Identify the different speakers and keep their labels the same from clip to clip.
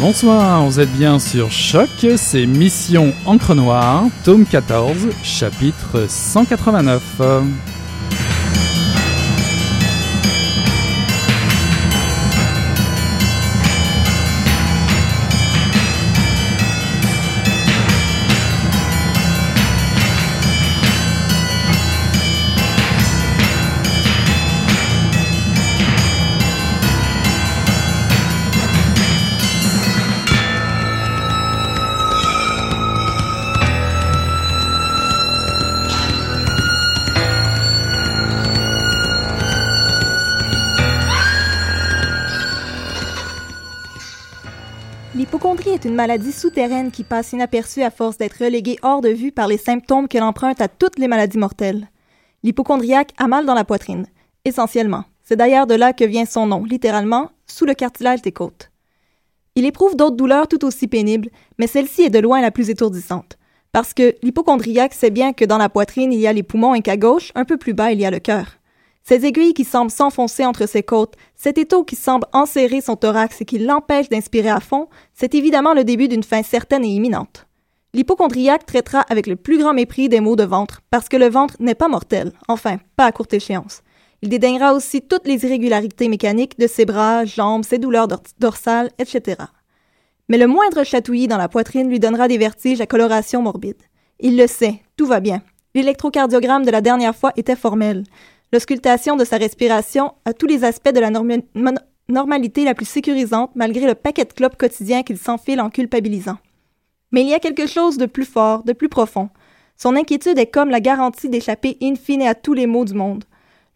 Speaker 1: Bonsoir, vous êtes bien sur Choc, c'est Mission Encre Noire, tome 14, chapitre 189.
Speaker 2: Est une maladie souterraine qui passe inaperçue à force d'être reléguée hors de vue par les symptômes qu'elle emprunte à toutes les maladies mortelles. L'hypochondriaque a mal dans la poitrine, essentiellement. C'est d'ailleurs de là que vient son nom, littéralement, sous le cartilage des côtes. Il éprouve d'autres douleurs tout aussi pénibles, mais celle-ci est de loin la plus étourdissante. Parce que l'hypochondriaque sait bien que dans la poitrine, il y a les poumons et qu'à gauche, un peu plus bas, il y a le cœur. Ces aiguilles qui semblent s'enfoncer entre ses côtes, cet étau qui semble enserrer son thorax et qui l'empêche d'inspirer à fond, c'est évidemment le début d'une fin certaine et imminente. L'hypochondriaque traitera avec le plus grand mépris des maux de ventre, parce que le ventre n'est pas mortel, enfin, pas à courte échéance. Il dédaignera aussi toutes les irrégularités mécaniques de ses bras, jambes, ses douleurs dor- dorsales, etc. Mais le moindre chatouillis dans la poitrine lui donnera des vertiges à coloration morbide. Il le sait, tout va bien. L'électrocardiogramme de la dernière fois était formel. L'auscultation de sa respiration a tous les aspects de la normalité la plus sécurisante malgré le paquet de clopes quotidien qu'il s'enfile en culpabilisant. Mais il y a quelque chose de plus fort, de plus profond. Son inquiétude est comme la garantie d'échapper in fine à tous les maux du monde.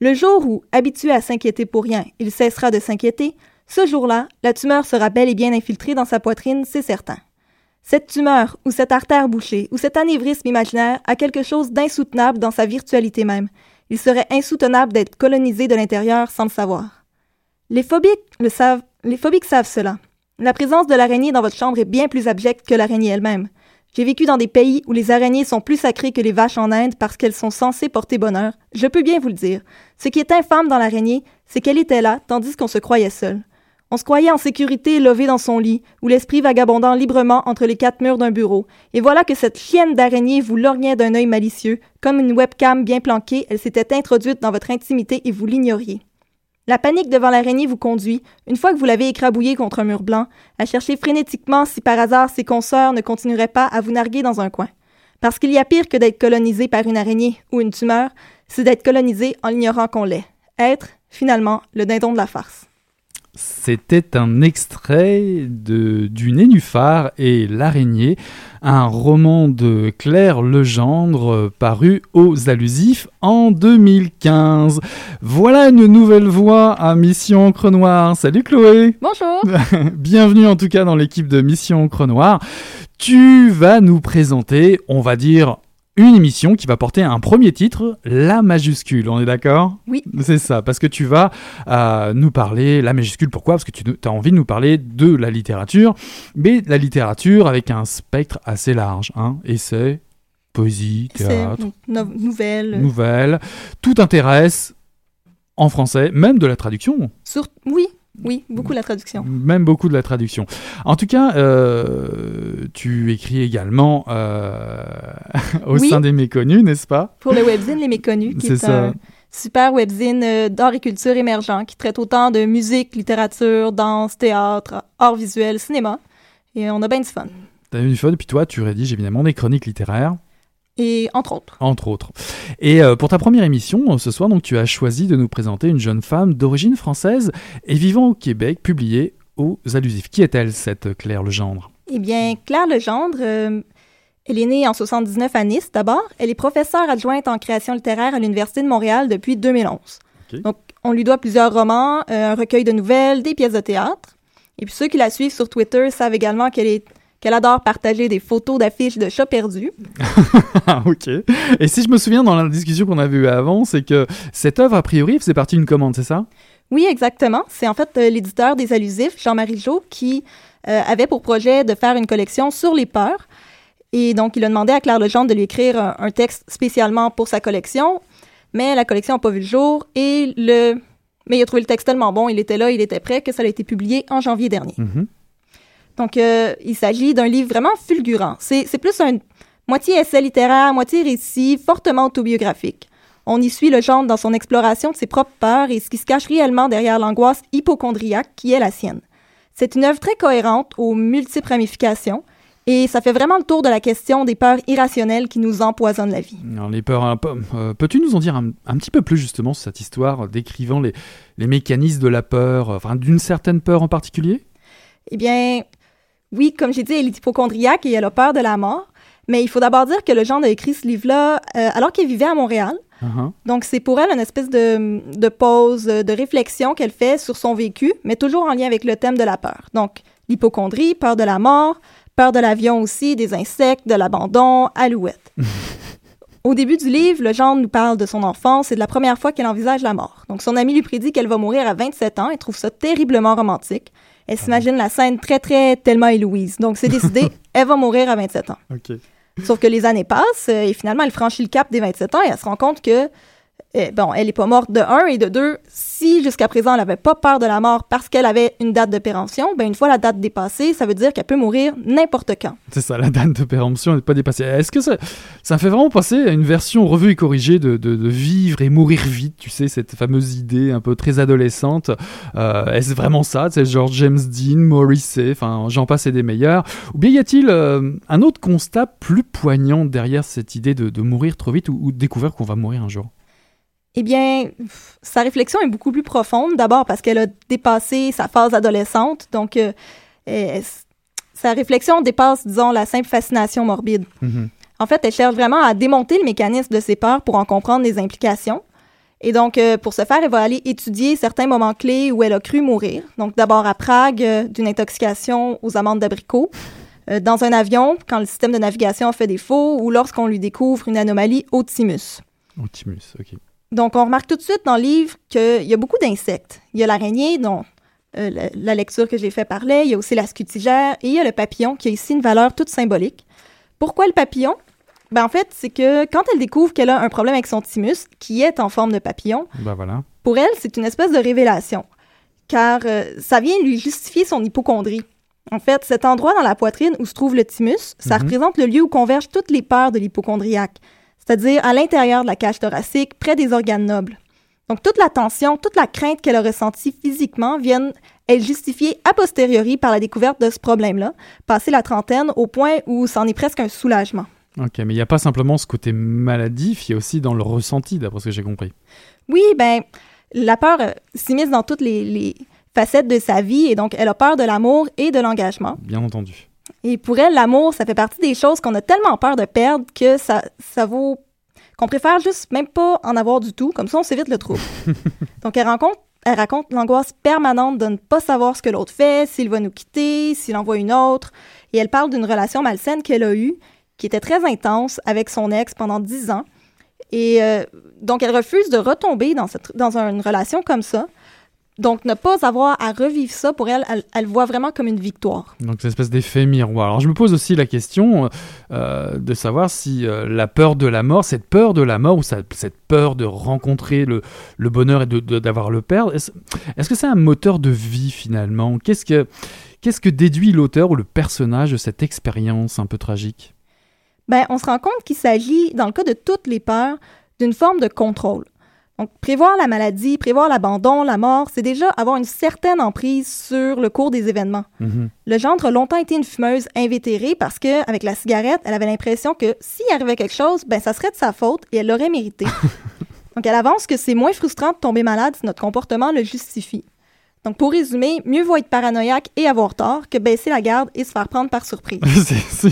Speaker 2: Le jour où, habitué à s'inquiéter pour rien, il cessera de s'inquiéter, ce jour-là, la tumeur sera bel et bien infiltrée dans sa poitrine, c'est certain. Cette tumeur, ou cette artère bouchée, ou cet anévrisme imaginaire a quelque chose d'insoutenable dans sa virtualité même. Il serait insoutenable d'être colonisé de l'intérieur sans le savoir. Les phobiques le savent, les phobiques savent cela. La présence de l'araignée dans votre chambre est bien plus abjecte que l'araignée elle-même. J'ai vécu dans des pays où les araignées sont plus sacrées que les vaches en Inde parce qu'elles sont censées porter bonheur. Je peux bien vous le dire. Ce qui est infâme dans l'araignée, c'est qu'elle était là tandis qu'on se croyait seul. On se croyait en sécurité lové dans son lit, ou l'esprit vagabondant librement entre les quatre murs d'un bureau. Et voilà que cette chienne d'araignée vous lorgnait d'un œil malicieux. Comme une webcam bien planquée, elle s'était introduite dans votre intimité et vous l'ignoriez. La panique devant l'araignée vous conduit, une fois que vous l'avez écrabouillée contre un mur blanc, à chercher frénétiquement si par hasard ses consoeurs ne continueraient pas à vous narguer dans un coin. Parce qu'il y a pire que d'être colonisé par une araignée ou une tumeur, c'est d'être colonisé en ignorant qu'on l'est. Être, finalement, le dindon de la farce.
Speaker 1: C'était un extrait de, du Nénuphar et l'araignée, un roman de Claire Legendre euh, paru aux Allusifs en 2015. Voilà une nouvelle voix à Mission Encre Noire. Salut Chloé
Speaker 2: Bonjour
Speaker 1: Bienvenue en tout cas dans l'équipe de Mission Encre Noire. Tu vas nous présenter, on va dire, une émission qui va porter un premier titre, la majuscule, on est d'accord?
Speaker 2: Oui.
Speaker 1: C'est ça, parce que tu vas euh, nous parler, la majuscule, pourquoi? Parce que tu as envie de nous parler de la littérature, mais la littérature avec un spectre assez large, hein essai, poésie, théâtre,
Speaker 2: no nouvelle.
Speaker 1: nouvelle, tout intéresse en français, même de la traduction.
Speaker 2: Sur... Oui, oui, beaucoup la traduction.
Speaker 1: Même beaucoup de la traduction. En tout cas, euh, tu écris également euh, au
Speaker 2: Oui.
Speaker 1: sein des méconnus, n'est-ce pas?
Speaker 2: Pour le webzine Les Méconnus, qui est,
Speaker 1: ça.
Speaker 2: un super webzine euh, d'art et culture émergent qui traite autant de musique, littérature, danse, théâtre, art visuel, cinéma. Et on a bien du fun.
Speaker 1: T'as eu du fun, et puis toi, tu rédiges évidemment des chroniques littéraires,
Speaker 2: Et entre autres.
Speaker 1: entre autres. Et euh, pour ta première émission, euh, ce soir, donc, tu as choisi de nous présenter une jeune femme d'origine française et vivant au Québec, publiée aux Allusifs. Qui est-elle, cette Claire Legendre?
Speaker 2: Eh bien, Claire Legendre, euh, elle est née en 79 à Nice d'abord. Elle est professeure adjointe en création littéraire à l'Université de Montréal depuis 2011.
Speaker 1: Ok.
Speaker 2: Donc, on lui doit plusieurs romans, euh, un recueil de nouvelles, des pièces de théâtre. Et puis ceux qui la suivent sur Twitter savent également qu'elle est qu'elle adore partager des photos d'affiches de chats perdus.
Speaker 1: Ok. Et si je me souviens dans la discussion qu'on avait eue avant, c'est que cette œuvre, a priori, faisait partie d'une commande, c'est ça?
Speaker 2: Oui, exactement. C'est en fait euh, l'éditeur des Allusifs, Jean-Marie Jo, qui euh, avait pour projet de faire une collection sur les peurs. Et donc, il a demandé à Claire Legendre de lui écrire un, un texte spécialement pour sa collection. Mais la collection n'a pas vu le jour et le... Mais il a trouvé le texte tellement bon, il était là, il était prêt, que ça a été publié en janvier dernier.
Speaker 1: Mhm.
Speaker 2: Donc, euh, il s'agit d'un livre vraiment fulgurant. C'est plus un moitié essai littéraire, moitié récit, fortement autobiographique. On y suit le genre dans son exploration de ses propres peurs et ce qui se cache réellement derrière l'angoisse hypochondriaque qui est la sienne. C'est une œuvre très cohérente aux multiples ramifications et ça fait vraiment le tour de la question des peurs irrationnelles qui nous empoisonnent la vie.
Speaker 1: Alors, les peurs, euh, peux-tu nous en dire un, un petit peu plus justement sur cette histoire, décrivant les, les mécanismes de la peur, euh, enfin d'une certaine peur en particulier?
Speaker 2: Eh bien, oui, comme j'ai dit, elle est hypochondriaque et elle a peur de la mort. Mais il faut d'abord dire que le genre a écrit ce livre-là euh, alors qu'elle vivait à Montréal.
Speaker 1: Uh-huh.
Speaker 2: Donc, c'est pour elle une espèce de, de pause, euh, de réflexion qu'elle fait sur son vécu, mais toujours en lien avec le thème de la peur. Donc, l'hypochondrie, peur de la mort, peur de l'avion aussi, des insectes, de l'abandon, alouette. Au début du livre, le genre nous parle de son enfance et de la première fois qu'elle envisage la mort. Donc, son ami lui prédit qu'elle va mourir à 27 ans et trouve ça terriblement romantique. Elle s'imagine la scène très, très Thelma et Louise. Donc, c'est décidé, elle va mourir à 27 ans. Sauf que les années passent euh, et finalement, elle franchit le cap des 27 ans et elle se rend compte que, euh, bon, elle n'est pas morte de un et de deux. Si jusqu'à présent, elle n'avait pas peur de la mort parce qu'elle avait une date de péremption, ben une fois la date dépassée, ça veut dire qu'elle peut mourir n'importe quand.
Speaker 1: C'est ça, la date de péremption n'est pas dépassée. Est-ce que ça, ça fait vraiment penser à une version revue et corrigée de, de- vivre et mourir vite, tu sais, cette fameuse idée un peu très adolescente? Euh, Est-ce vraiment ça? C'est genre James Dean, Morrissey, enfin j'en passe et des meilleurs Ou bien y a-t-il euh, un autre constat plus poignant derrière cette idée de, mourir trop vite ou, ou découvrir qu'on va mourir un jour?
Speaker 2: Eh bien, sa réflexion est beaucoup plus profonde. D'abord parce qu'elle a dépassé sa phase adolescente. Donc, euh, euh, sa réflexion dépasse, disons, la simple fascination morbide.
Speaker 1: Mhm.
Speaker 2: En fait, elle cherche vraiment à démonter le mécanisme de ses peurs pour en comprendre les implications. Et donc, euh, pour ce faire, elle va aller étudier certains moments clés où elle a cru mourir. Donc, d'abord à Prague, euh, d'une intoxication aux amandes d'abricots, euh, dans un avion, quand le système de navigation a fait défaut, ou lorsqu'on lui découvre une anomalie au thymus.
Speaker 1: Optimus, ok.
Speaker 2: Donc, on remarque tout de suite dans le livre qu'il y a beaucoup d'insectes. Il y a l'araignée, dont euh, la, la lecture que j'ai fait parlait. Il y a aussi la scutigère et il y a le papillon, qui a ici une valeur toute symbolique. Pourquoi le papillon? Ben, en fait, c'est que quand elle découvre qu'elle a un problème avec son thymus, qui est en forme de papillon,
Speaker 1: voilà.
Speaker 2: pour elle, c'est une espèce de révélation. Car euh, ça vient lui justifier son hypochondrie. En fait, cet endroit dans la poitrine où se trouve le thymus, ça
Speaker 1: Mhm.
Speaker 2: représente le lieu où convergent toutes les peurs de l'hypochondriaque, c'est-à-dire à l'intérieur de la cage thoracique, près des organes nobles. Donc, toute la tension, toute la crainte qu'elle a ressentie physiquement viennent être justifiées a posteriori par la découverte de ce problème-là, passé la trentaine, au point où c'en est presque un soulagement.
Speaker 1: Ok, mais il n'y a pas simplement ce côté maladif, il y a aussi dans le ressenti, d'après ce que j'ai compris.
Speaker 2: Oui, ben, la peur euh, s'immisce dans toutes les, les facettes de sa vie et donc elle a peur de l'amour et de l'engagement.
Speaker 1: Bien entendu.
Speaker 2: Et pour elle, l'amour, ça fait partie des choses qu'on a tellement peur de perdre que ça, ça vaut qu'on préfère juste même pas en avoir du tout, comme ça on s'évite le trouble. donc elle rencontre elle raconte l'angoisse permanente de ne pas savoir ce que l'autre fait, s'il va nous quitter, s'il envoie une autre. Et elle parle d'une relation malsaine qu'elle a eue, qui était très intense avec son ex pendant dix ans. Et euh, donc, elle refuse de retomber dans, cette, dans une relation comme ça. Donc, ne pas avoir à revivre ça, pour elle, elle, elle voit vraiment comme une victoire.
Speaker 1: Donc, cette espèce d'effet miroir. Alors, je me pose aussi la question euh, de savoir si euh, la peur de la mort, cette peur de la mort, ou cette peur de rencontrer le, le bonheur et d'avoir le perdre, est-ce est-ce que c'est un moteur de vie finalement? Qu'est-ce que Qu'est-ce que déduit l'auteur ou le personnage de cette expérience un peu tragique?
Speaker 2: Ben, on se rend compte qu'il s'agit, dans le cas de toutes les peurs, d'une forme de contrôle. Donc, prévoir la maladie, prévoir l'abandon, la mort, c'est déjà avoir une certaine emprise sur le cours des événements.
Speaker 1: Mhm.
Speaker 2: Le gendre a longtemps été une fumeuse invétérée parce que, avec la cigarette, elle avait l'impression que s'il arrivait quelque chose, ben ça serait de sa faute et elle l'aurait mérité. Donc, elle avance que c'est moins frustrant de tomber malade si notre comportement le justifie. Donc, pour résumer, mieux vaut être paranoïaque et avoir tort que baisser la garde et se faire prendre par surprise.
Speaker 1: C'est.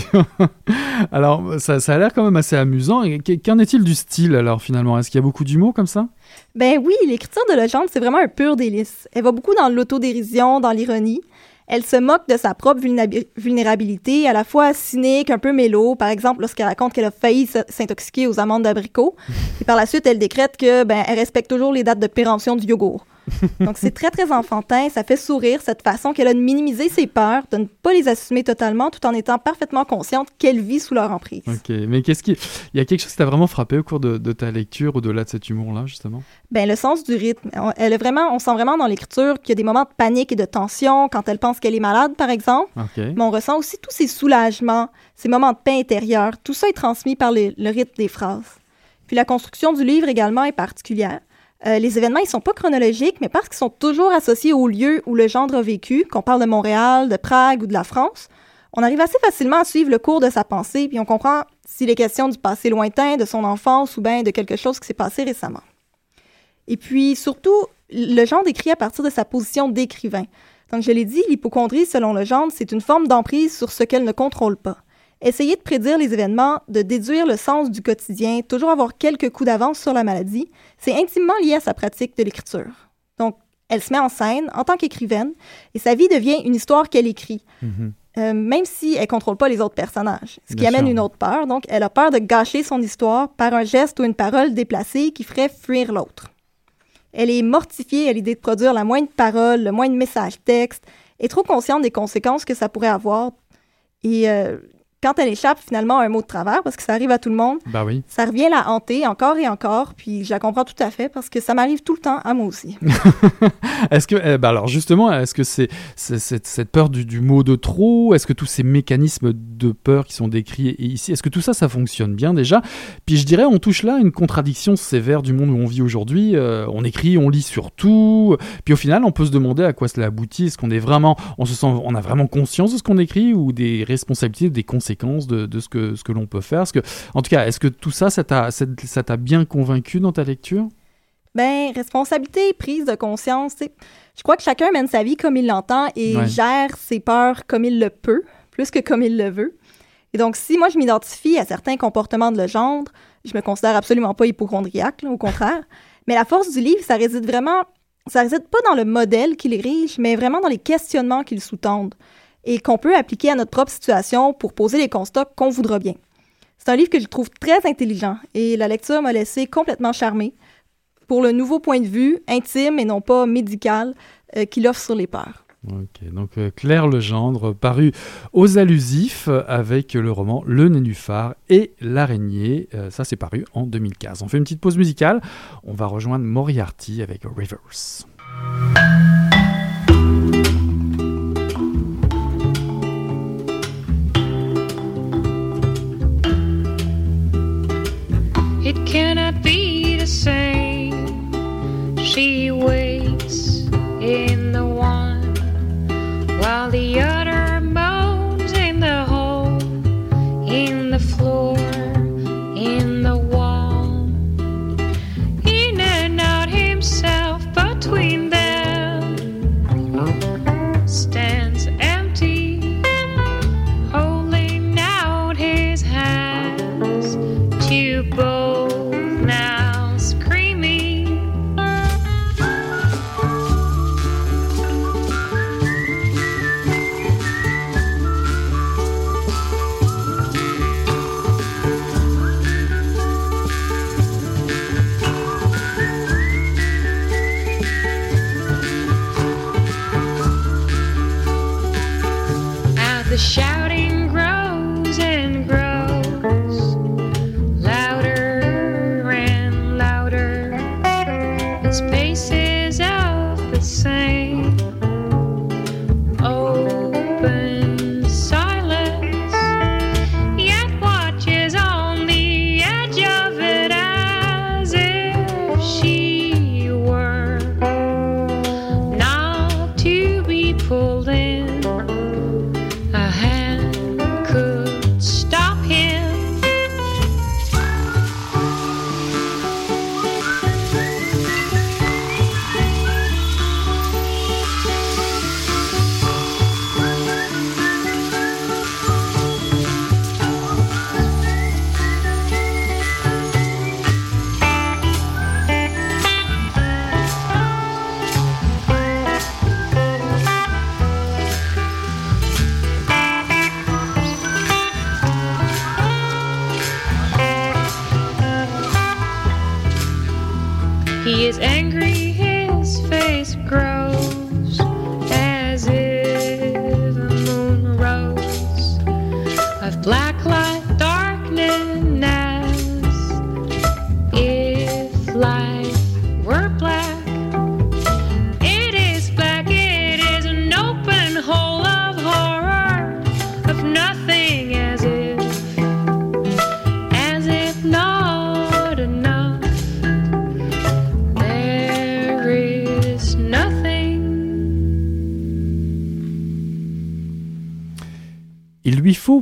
Speaker 1: Alors, ça, ça a l'air quand même assez amusant. Qu'en est-il du style alors finalement? Est-ce qu'il y a beaucoup d'humour comme ça?
Speaker 2: Ben oui, l'écriture de Legendre, c'est vraiment un pur délice. Elle va beaucoup dans l'autodérision, dans l'ironie. Elle se moque de sa propre vulnérabi- vulnérabilité, à la fois cynique, un peu mélo, par exemple lorsqu'elle raconte qu'elle a failli s'intoxiquer aux amandes d'abricot. Et par la suite, elle décrète que ben elle respecte toujours les dates de péremption du yogourt. Donc c'est très très enfantin, ça fait sourire cette façon qu'elle a de minimiser ses peurs, de ne pas les assumer totalement, tout en étant parfaitement consciente qu'elle vit sous leur emprise.
Speaker 1: Ok, mais qu'est-ce qui. Il y a quelque chose qui t'a vraiment frappé au cours de, de ta lecture, au-delà de cet humour-là, justement?
Speaker 2: Ben, le sens du rythme. On, elle est vraiment, on sent vraiment dans l'écriture qu'il y a des moments de panique et de tension quand elle pense qu'elle est malade, par exemple.
Speaker 1: Ok.
Speaker 2: Mais on ressent aussi tous ces soulagements, ces moments de paix intérieure. Tout ça est transmis par les- le rythme des phrases. Puis la construction du livre également est particulière. Euh, les événements, ils sont pas chronologiques, mais parce qu'ils sont toujours associés au lieu où le gendre a vécu, qu'on parle de Montréal, de Prague ou de la France, on arrive assez facilement à suivre le cours de sa pensée, puis on comprend s'il est question du passé lointain, de son enfance ou bien de quelque chose qui s'est passé récemment. Et puis, surtout, le genre écrit à partir de sa position d'écrivain. Donc, je l'ai dit, l'hypochondrie, selon le genre, c'est une forme d'emprise sur ce qu'elle ne contrôle pas. Essayer de prédire les événements, de déduire le sens du quotidien, toujours avoir quelques coups d'avance sur la maladie, c'est intimement lié à sa pratique de l'écriture. Donc, elle se met en scène en tant qu'écrivaine et sa vie devient une histoire qu'elle écrit,
Speaker 1: Mhm.
Speaker 2: euh, même si elle contrôle pas les autres personnages. Ce qui
Speaker 1: Bien
Speaker 2: amène
Speaker 1: sûr.
Speaker 2: une autre peur. Donc, elle a peur de gâcher son histoire par un geste ou une parole déplacée qui ferait fuir l'autre. Elle est mortifiée à l'idée de produire la moindre parole, le moindre message texte, est trop consciente des conséquences que ça pourrait avoir. Et euh, quand elle échappe finalement à un mot de travers, parce que ça arrive à tout le monde,
Speaker 1: Bah oui.
Speaker 2: ça revient la hanter encore et encore, puis je la comprends tout à fait parce que ça m'arrive tout le temps à moi aussi.
Speaker 1: Est-ce que, eh ben alors justement, est-ce que c'est c'est- cette, cette peur du, du mot de trop? Est-ce que tous ces mécanismes de peur qui sont décrits ici, est-ce que tout ça, ça fonctionne bien déjà? Puis je dirais, on touche là une contradiction sévère du monde où on vit aujourd'hui. Euh, on écrit, on lit sur tout. Puis au final, on peut se demander à quoi cela aboutit. Est-ce qu'on est vraiment, on se sent, on a vraiment conscience de ce qu'on écrit ou des responsabilités, des conséquences de, de ce que ce que l'on peut faire que, en tout cas, est-ce que tout ça, ça t'a bien convaincu dans ta lecture?
Speaker 2: Ben, responsabilité, prise de conscience, je crois que chacun mène sa vie comme il l'entend et
Speaker 1: Ouais.
Speaker 2: gère ses peurs comme il le peut, plus que comme il le veut. Et donc, si moi je m'identifie à certains comportements de le genre, je me considère absolument pas hypochondriaque, là, au contraire. Mais la force du livre, ça réside vraiment, ça réside pas dans le modèle qui l'érige, mais vraiment dans les questionnements qui le sous-tendent et qu'on peut appliquer à notre propre situation pour poser les constats qu'on voudra bien. C'est un livre que je trouve très intelligent et la lecture m'a laissé complètement charmée pour le nouveau point de vue intime et non pas médical euh, qu'il offre sur les peurs.
Speaker 1: Ok, donc euh, Claire Legendre, paru aux allusifs avec le roman Le Nénuphar et l'araignée. Euh, ça, c'est paru en 2015. On fait une petite pause musicale. On va rejoindre Moriarty avec Rivers.
Speaker 3: The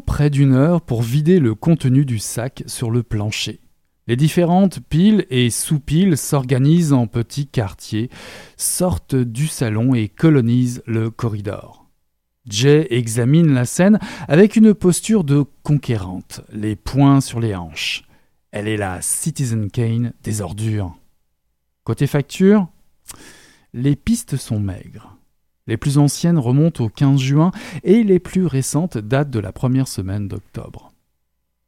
Speaker 1: Près d'une heure pour vider le contenu du sac sur le plancher. Les différentes piles et sous-piles s'organisent en petits quartiers, sortent du salon et colonisent le corridor. Jay examine la scène avec une posture de conquérante, les poings sur les hanches. Elle est la Citizen Kane des ordures. Côté facture, les pistes sont maigres. Les plus anciennes remontent au 15 juin et les plus récentes datent de la première semaine d'octobre.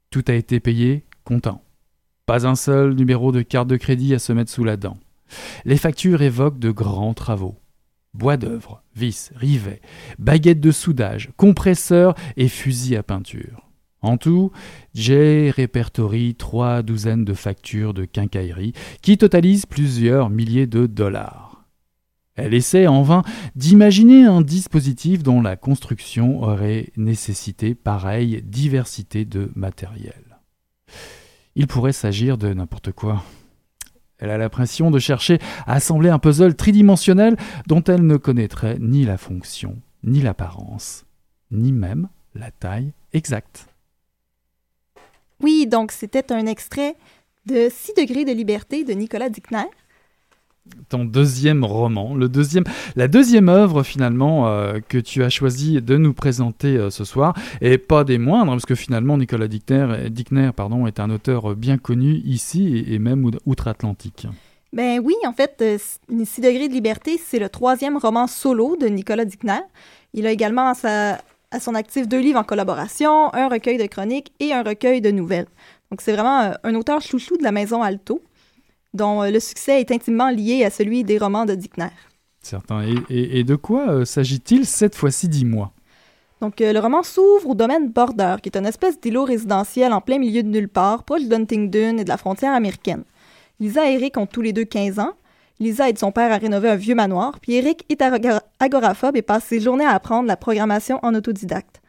Speaker 1: Tout a été payé comptant. Pas un seul numéro de carte de crédit à se mettre sous la dent. Les factures évoquent de grands travaux. Bois d'œuvre, vis, rivets, baguettes de soudage, compresseurs et fusils à peinture. En tout, Jay répertorie trois douzaines de factures de quincaillerie qui totalisent plusieurs milliers de dollars. Elle essaie en vain d'imaginer un dispositif dont la construction aurait nécessité pareille diversité de matériel. Il pourrait s'agir de n'importe quoi. Elle a l'impression de chercher à assembler un puzzle tridimensionnel dont elle ne connaîtrait ni la fonction, ni l'apparence, ni même la taille exacte.
Speaker 2: Oui, donc c'était un extrait de 6 degrés de liberté de Nicolas Dickner.
Speaker 1: Ton deuxième roman, le deuxième, la deuxième œuvre finalement euh, que tu as choisi de nous présenter euh, ce soir, et pas des moindres, parce que finalement Nicolas Dickner, Dickner pardon, est un auteur bien connu ici et, même ou- outre-Atlantique.
Speaker 2: Ben oui, en fait, euh, 6 degrés de liberté, c'est le troisième roman solo de Nicolas Dickner. Il a également à, à son actif deux livres en collaboration, un recueil de chroniques et un recueil de nouvelles. Donc c'est vraiment un auteur chouchou de la maison Alto, dont euh, le succès est intimement lié à celui des romans de Dickner.
Speaker 1: Certain. Et, et- et de quoi euh, s'agit-il cette fois-ci, dis-moi?
Speaker 2: Donc, euh, le roman s'ouvre au domaine Border, qui est une espèce d'îlot résidentiel en plein milieu de nulle part, proche d'Huntingdon et de la frontière américaine. Lisa et Eric ont tous les deux 15 ans. Lisa aide son père à rénover un vieux manoir, puis Eric est agora- agoraphobe et passe ses journées à apprendre la programmation en autodidacte.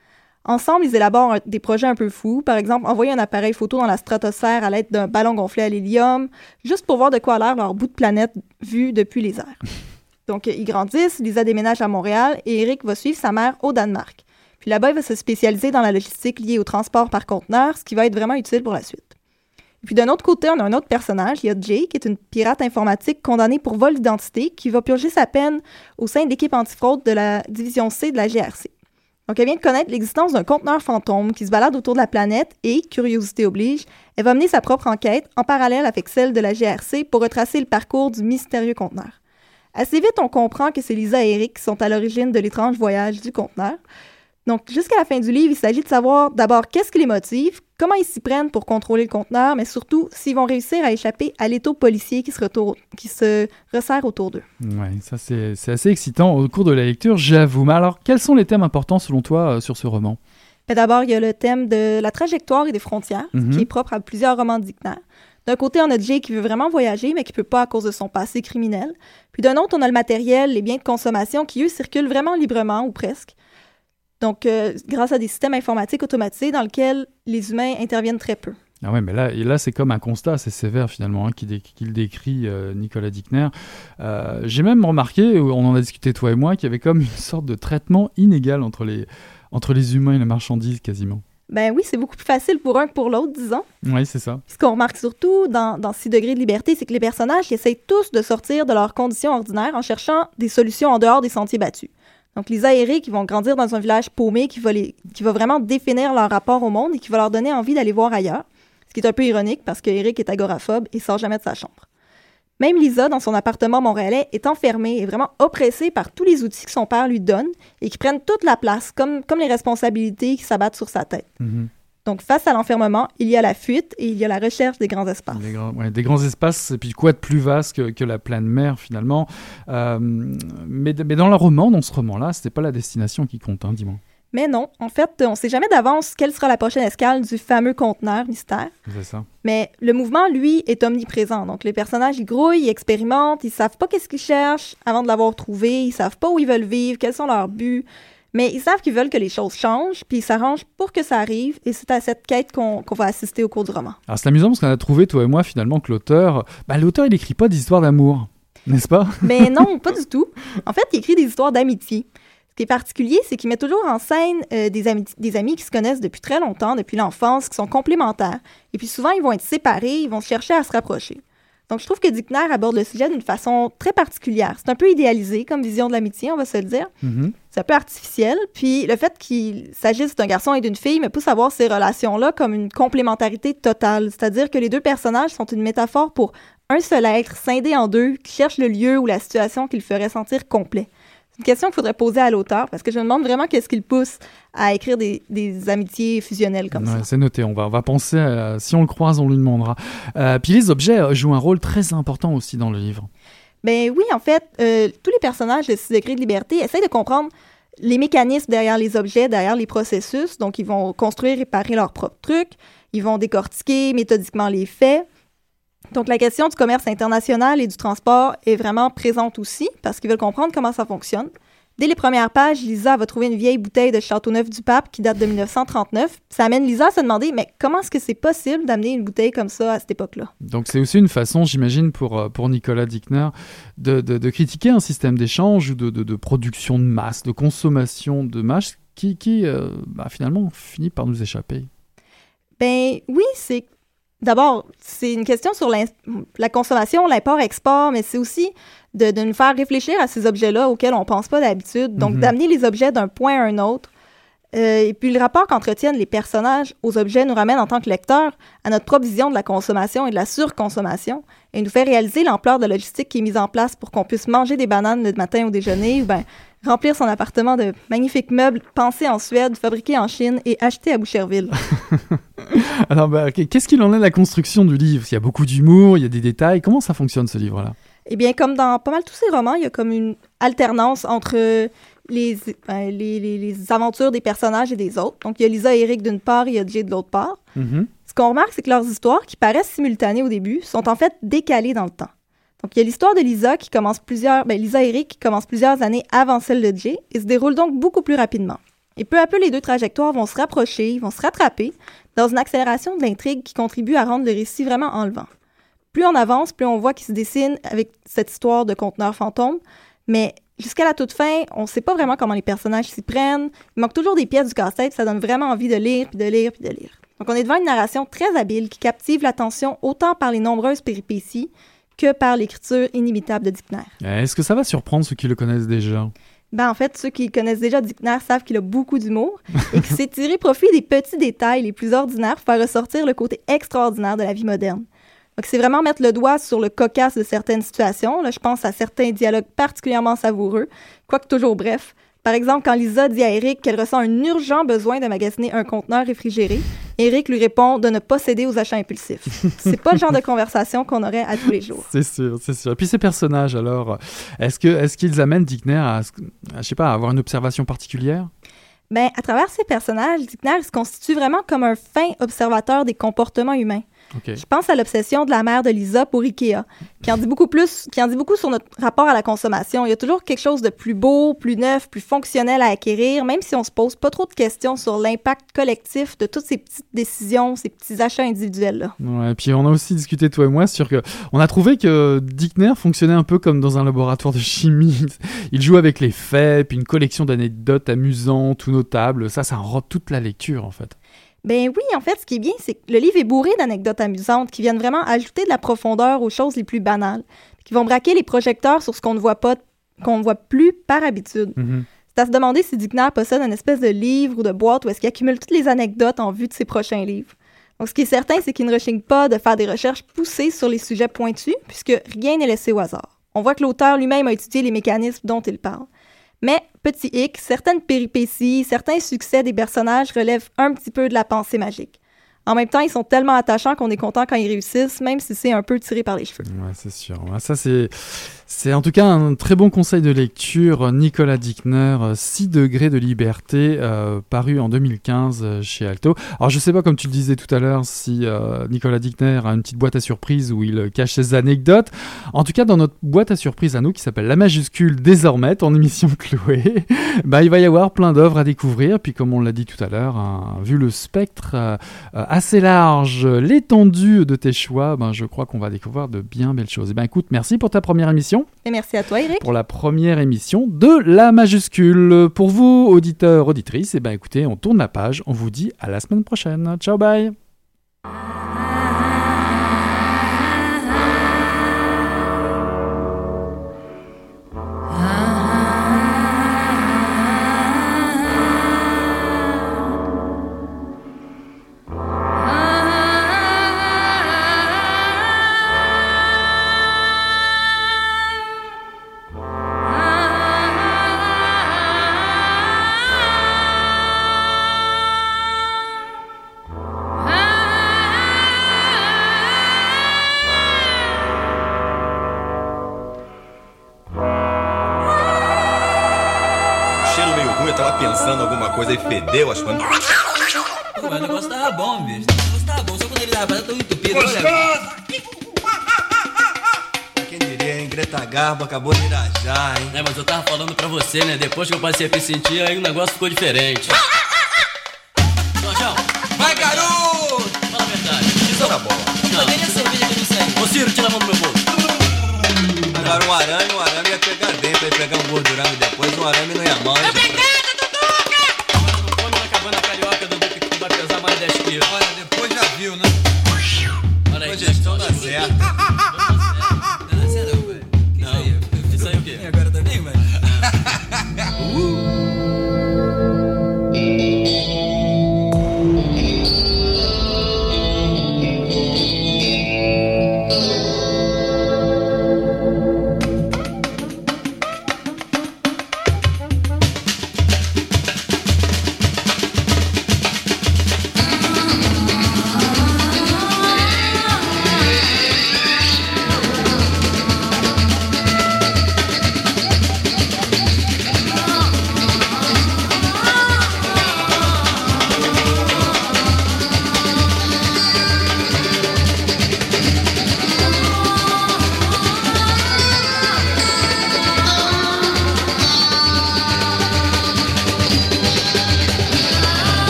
Speaker 2: Ensemble, ils élaborent un- des projets un peu fous, par exemple envoyer un appareil photo dans la stratosphère à l'aide d'un ballon gonflé à l'hélium, juste pour voir de quoi a l'air leur bout de planète vu depuis les airs. Donc, ils grandissent, Lisa déménage à Montréal et Eric va suivre sa mère au Danemark. Puis là-bas, il va se spécialiser dans la logistique liée au transport par conteneur, ce qui va être vraiment utile pour la suite. Et puis d'un autre côté, on a un autre personnage, il y a Jay, qui est une pirate informatique condamnée pour vol d'identité, qui va purger sa peine au sein de l'équipe antifraude de la division C de la GRC. Donc elle vient de connaître l'existence d'un conteneur fantôme qui se balade autour de la planète et, curiosité oblige, elle va mener sa propre enquête en parallèle avec celle de la GRC pour retracer le parcours du mystérieux conteneur. Assez vite, on comprend que c'est Lisa et Eric qui sont à l'origine de l'étrange voyage du conteneur. Donc, jusqu'à la fin du livre, il s'agit de savoir d'abord qu'est-ce qui les motive, comment ils s'y prennent pour contrôler le conteneur, mais surtout s'ils vont réussir à échapper à l'étau policier qui se, retour- qui se resserre autour d'eux.
Speaker 1: Ouais, ça c'est assez excitant au cours de la lecture, j'avoue. Mais alors, quels sont les thèmes importants selon toi euh, sur ce roman?
Speaker 2: Mais d'abord, il y a le thème de la trajectoire et des frontières,
Speaker 1: Mhm.
Speaker 2: qui est propre à plusieurs romans de Dickner. D'un côté, on a Jay qui veut vraiment voyager, mais qui peut pas à cause de son passé criminel. Puis d'un autre, on a le matériel, les biens de consommation qui, eux, circulent vraiment librement, ou presque. Donc, euh, grâce à des systèmes informatiques automatisés dans lesquels les humains interviennent très peu.
Speaker 1: Ah ouais, mais là, et là c'est comme un constat assez sévère finalement hein, qu'il dé- qu'il décrit euh, Nicolas Dickner. Euh, J'ai même remarqué, on en a discuté toi et moi, qu'il y avait comme une sorte de traitement inégal entre les, entre les humains et la marchandise quasiment.
Speaker 2: Ben oui, c'est beaucoup plus facile pour un que pour l'autre, disons.
Speaker 1: Oui, c'est ça.
Speaker 2: Ce qu'on remarque surtout dans, dans 6 degrés de liberté, c'est que les personnages essayent tous de sortir de leurs conditions ordinaires en cherchant des solutions en dehors des sentiers battus. Donc les aérés qui vont grandir dans un village paumé qui va, vraiment définir leur rapport au monde et qui va leur donner envie d'aller voir ailleurs. Ce qui est un peu ironique parce que Eric est agoraphobe et sort jamais de sa chambre. Même Lisa, dans son appartement montréalais, est enfermée et vraiment oppressée par tous les outils que son père lui donne et qui prennent toute la place, comme, les responsabilités qui s'abattent sur sa tête.
Speaker 1: Mhm.
Speaker 2: Donc, face à l'enfermement, il y a la fuite et il y a la recherche des grands espaces.
Speaker 1: Des, grands, ouais, des grands espaces, et puis quoi de plus vaste que, que la pleine mer finalement. Euh, mais, mais dans le roman, dans ce roman-là, c'était pas la destination qui compte, hein, dis-moi.
Speaker 2: Mais non, en fait, on ne sait jamais d'avance quelle sera la prochaine escale du fameux conteneur mystère.
Speaker 1: C'est ça.
Speaker 2: Mais le mouvement, lui, est omniprésent. Donc, les personnages, ils grouillent, ils expérimentent, ils savent pas qu'est-ce qu'ils cherchent avant de l'avoir trouvé, ils savent pas où ils veulent vivre, quels sont leurs buts. Mais ils savent qu'ils veulent que les choses changent, puis ils s'arrangent pour que ça arrive, et c'est à cette quête qu'on va assister au cours du roman.
Speaker 1: Alors c'est amusant parce qu'on a trouvé, toi et moi, finalement, que l'auteur, bah, l'auteur, il écrit pas d'histoire d'amour, n'est-ce pas?
Speaker 2: Mais non, pas du tout. En fait, il écrit des histoires d'amitié. Ce qui est particulier, c'est qu'il met toujours en scène euh, des, amis, des amis qui se connaissent depuis très longtemps, depuis l'enfance, qui sont complémentaires. Et puis souvent, ils vont être séparés, ils vont chercher à se rapprocher. Donc, je trouve que Dickner aborde le sujet d'une façon très particulière. C'est un peu idéalisé comme vision de l'amitié, on va se le dire.
Speaker 1: Mhm.
Speaker 2: C'est un peu artificiel. Puis le fait qu'il s'agisse d'un garçon et d'une fille me pousse à voir ces relations-là comme une complémentarité totale. C'est-à-dire que les deux personnages sont une métaphore pour un seul être scindé en deux qui cherche le lieu ou la situation qui le ferait sentir complet. C'est une question qu'il faudrait poser à l'auteur parce que je me demande vraiment qu'est-ce qui le pousse à écrire des, des amitiés fusionnelles comme
Speaker 1: Ouais,
Speaker 2: ça.
Speaker 1: C'est noté, on va, on va penser, à- si on le croise, on lui demandera. Euh, puis les objets euh, jouent un rôle très important aussi dans le livre.
Speaker 2: Ben oui, en fait, euh, tous les personnages de 6 degrés de liberté essayent de comprendre les mécanismes derrière les objets, derrière les processus. Donc, ils vont construire, réparer leurs propres trucs. Ils vont décortiquer méthodiquement les faits. Donc, la question du commerce international et du transport est vraiment présente aussi parce qu'ils veulent comprendre comment ça fonctionne. Dès les premières pages, Lisa va trouver une vieille bouteille de Châteauneuf-du-Pape qui date de 1939. Ça amène Lisa à se demander, mais comment est-ce que c'est possible d'amener une bouteille comme ça à cette époque-là?
Speaker 1: Donc c'est aussi une façon, j'imagine, pour, euh, pour Nicolas Dickner, de, de- de critiquer un système d'échange ou de, de- production de masse, de consommation de masse, qui, qui euh, bah, finalement finit par nous échapper.
Speaker 2: Ben oui, c'est d'abord c'est une question sur la consommation, l'import-export, mais c'est aussi de, de nous faire réfléchir à ces objets-là auxquels on pense pas d'habitude. Donc
Speaker 1: Mhm.
Speaker 2: d'amener les objets d'un point à un autre. Euh, et puis le rapport qu'entretiennent les personnages aux objets nous ramène en tant que lecteur à notre propre vision de la consommation et de la surconsommation et nous fait réaliser l'ampleur de la logistique qui est mise en place pour qu'on puisse manger des bananes le matin au déjeuner ou ben remplir son appartement de magnifiques meubles pensés en Suède, fabriqués en Chine et achetés à Boucherville.
Speaker 1: Alors bah, qu- qu'est-ce qu'il en est de la construction du livre? Il y a beaucoup d'humour, il y a des détails. Comment ça fonctionne ce livre-là?
Speaker 2: Eh bien, comme dans pas mal tous ces romans, il y a comme une alternance entre les, ben, les, les- les aventures des personnages et des autres. Donc, il y a Lisa et Eric d'une part, il y a Jay de l'autre part.
Speaker 1: Mhm.
Speaker 2: Ce qu'on remarque, c'est que leurs histoires, qui paraissent simultanées au début, sont en fait décalées dans le temps. Donc, il y a l'histoire de Lisa qui commence plusieurs, ben, Lisa et Eric qui commence plusieurs années avant celle de Jay et se déroule donc beaucoup plus rapidement. Et peu à peu, les deux trajectoires vont se rapprocher, vont se rattraper dans une accélération de l'intrigue qui contribue à rendre le récit vraiment enlevant. Plus on avance, plus on voit qu'il se dessine avec cette histoire de conteneur fantôme, mais jusqu'à la toute fin, on ne sait pas vraiment comment les personnages s'y prennent. Il manque toujours des pièces du casse-tête, ça donne vraiment envie de lire, puis de lire, puis de lire. Donc on est devant une narration très habile qui captive l'attention autant par les nombreuses péripéties que par l'écriture inimitable de Dickner.
Speaker 1: Est-ce que ça va surprendre ceux qui le connaissent déjà?
Speaker 2: Ben, en fait, ceux qui connaissent déjà Dickner savent qu'il a beaucoup d'humour et qu'il s'est tiré profit des petits détails les plus ordinaires pour faire ressortir le côté extraordinaire de la vie moderne. Donc, c'est vraiment mettre le doigt sur le cocasse de certaines situations. Là, je pense à certains dialogues particulièrement savoureux, quoique toujours bref, Par exemple, quand Lisa dit à Eric qu'elle ressent un urgent besoin de magasiner un conteneur réfrigéré, Eric lui répond de ne pas céder aux achats impulsifs. C'est pas le genre de conversation qu'on aurait à tous les jours.
Speaker 1: C'est sûr, c'est sûr. Et puis ces personnages, alors, est-ce que est-ce qu'ils amènent Dickner à, à, je sais pas, à avoir une observation particulière?
Speaker 2: Ben, à travers ces personnages, Dickner se constitue vraiment comme un fin observateur des comportements humains. Je pense à l'obsession de la mère de Lisa pour Ikea, qui en dit beaucoup plus, qui en dit beaucoup sur notre rapport à la consommation. Il y a toujours quelque chose de plus beau, plus neuf, plus fonctionnel à acquérir, même si on se pose pas trop de questions sur l'impact collectif de toutes ces petites décisions, ces petits achats individuels-là.
Speaker 1: Ouais, et puis on a aussi discuté toi et moi sur que on a trouvé que Dickner fonctionnait un peu comme dans un laboratoire de chimie. Il joue avec les faits, puis une collection d'anecdotes amusantes ou notables. Ça, ça rend toute la lecture en fait.
Speaker 2: Ben oui, en fait, ce qui est bien, c'est que le livre est bourré d'anecdotes amusantes qui viennent vraiment ajouter de la profondeur aux choses les plus banales, qui vont braquer les projecteurs sur ce qu'on ne voit pas, qu'on ne voit plus par habitude.
Speaker 1: Mhm.
Speaker 2: C'est à se demander si Dickner possède une espèce de livre ou de boîte où est-ce qu'il accumule toutes les anecdotes en vue de ses prochains livres. Donc, ce qui est certain, c'est qu'il ne rechigne pas de faire des recherches poussées sur les sujets pointus, puisque rien n'est laissé au hasard. On voit que l'auteur lui-même a étudié les mécanismes dont il parle. Mais, petit hic, certaines péripéties, certains succès des personnages relèvent un petit peu de la pensée magique. En même temps, ils sont tellement attachants qu'on est content quand ils réussissent, même si c'est un peu tiré par les cheveux.
Speaker 1: Ouais, c'est sûr. Ça, c'est, c'est en tout cas un très bon conseil de lecture. Nicolas Dickner, 6 degrés de liberté, euh, paru en 2015 euh, chez Alto. Alors, je sais pas, comme tu le disais tout à l'heure, si euh, Nicolas Dickner a une petite boîte à surprise où il euh, cache ses anecdotes. En tout cas, dans notre boîte à surprise à nous, qui s'appelle La Majuscule désormais, ton émission Chloé, bah, il va y avoir plein d'œuvres à découvrir. Puis, comme on l'a dit tout à l'heure, hein, vu le spectre euh, euh, assez large, l'étendue de tes choix, ben, je crois qu'on va découvrir de bien belles choses. Et ben, écoute, merci pour ta première émission
Speaker 2: Et merci à toi, Eric.
Speaker 1: pour la première émission de la majuscule. Pour vous, auditeurs, auditrices, et ben écoutez, on tourne la page. On vous dit à la semaine prochaine. Ciao, bye.
Speaker 4: Coisa e fedeu, acho que.
Speaker 5: Pô, mas o negócio tava bom, bicho. O negócio tava bom, só quando ele tava tão entupido. Olha,
Speaker 4: Quem diria, hein? Greta Garbo acabou de irajar, hein?
Speaker 5: É, mas eu tava falando pra você, né? Depois que eu passei a me sentir, aí o negócio ficou diferente. Jorjão,
Speaker 4: Vai, garoto!
Speaker 5: fala a verdade.
Speaker 4: Isso tá bom.
Speaker 5: Não, nem a cerveja que eu não sei. Ô, Ciro, tira a mão do meu bolso.
Speaker 4: Agora um arame, um arame ia pegar dentro, ia pegar um gordurame depois, um arame não ia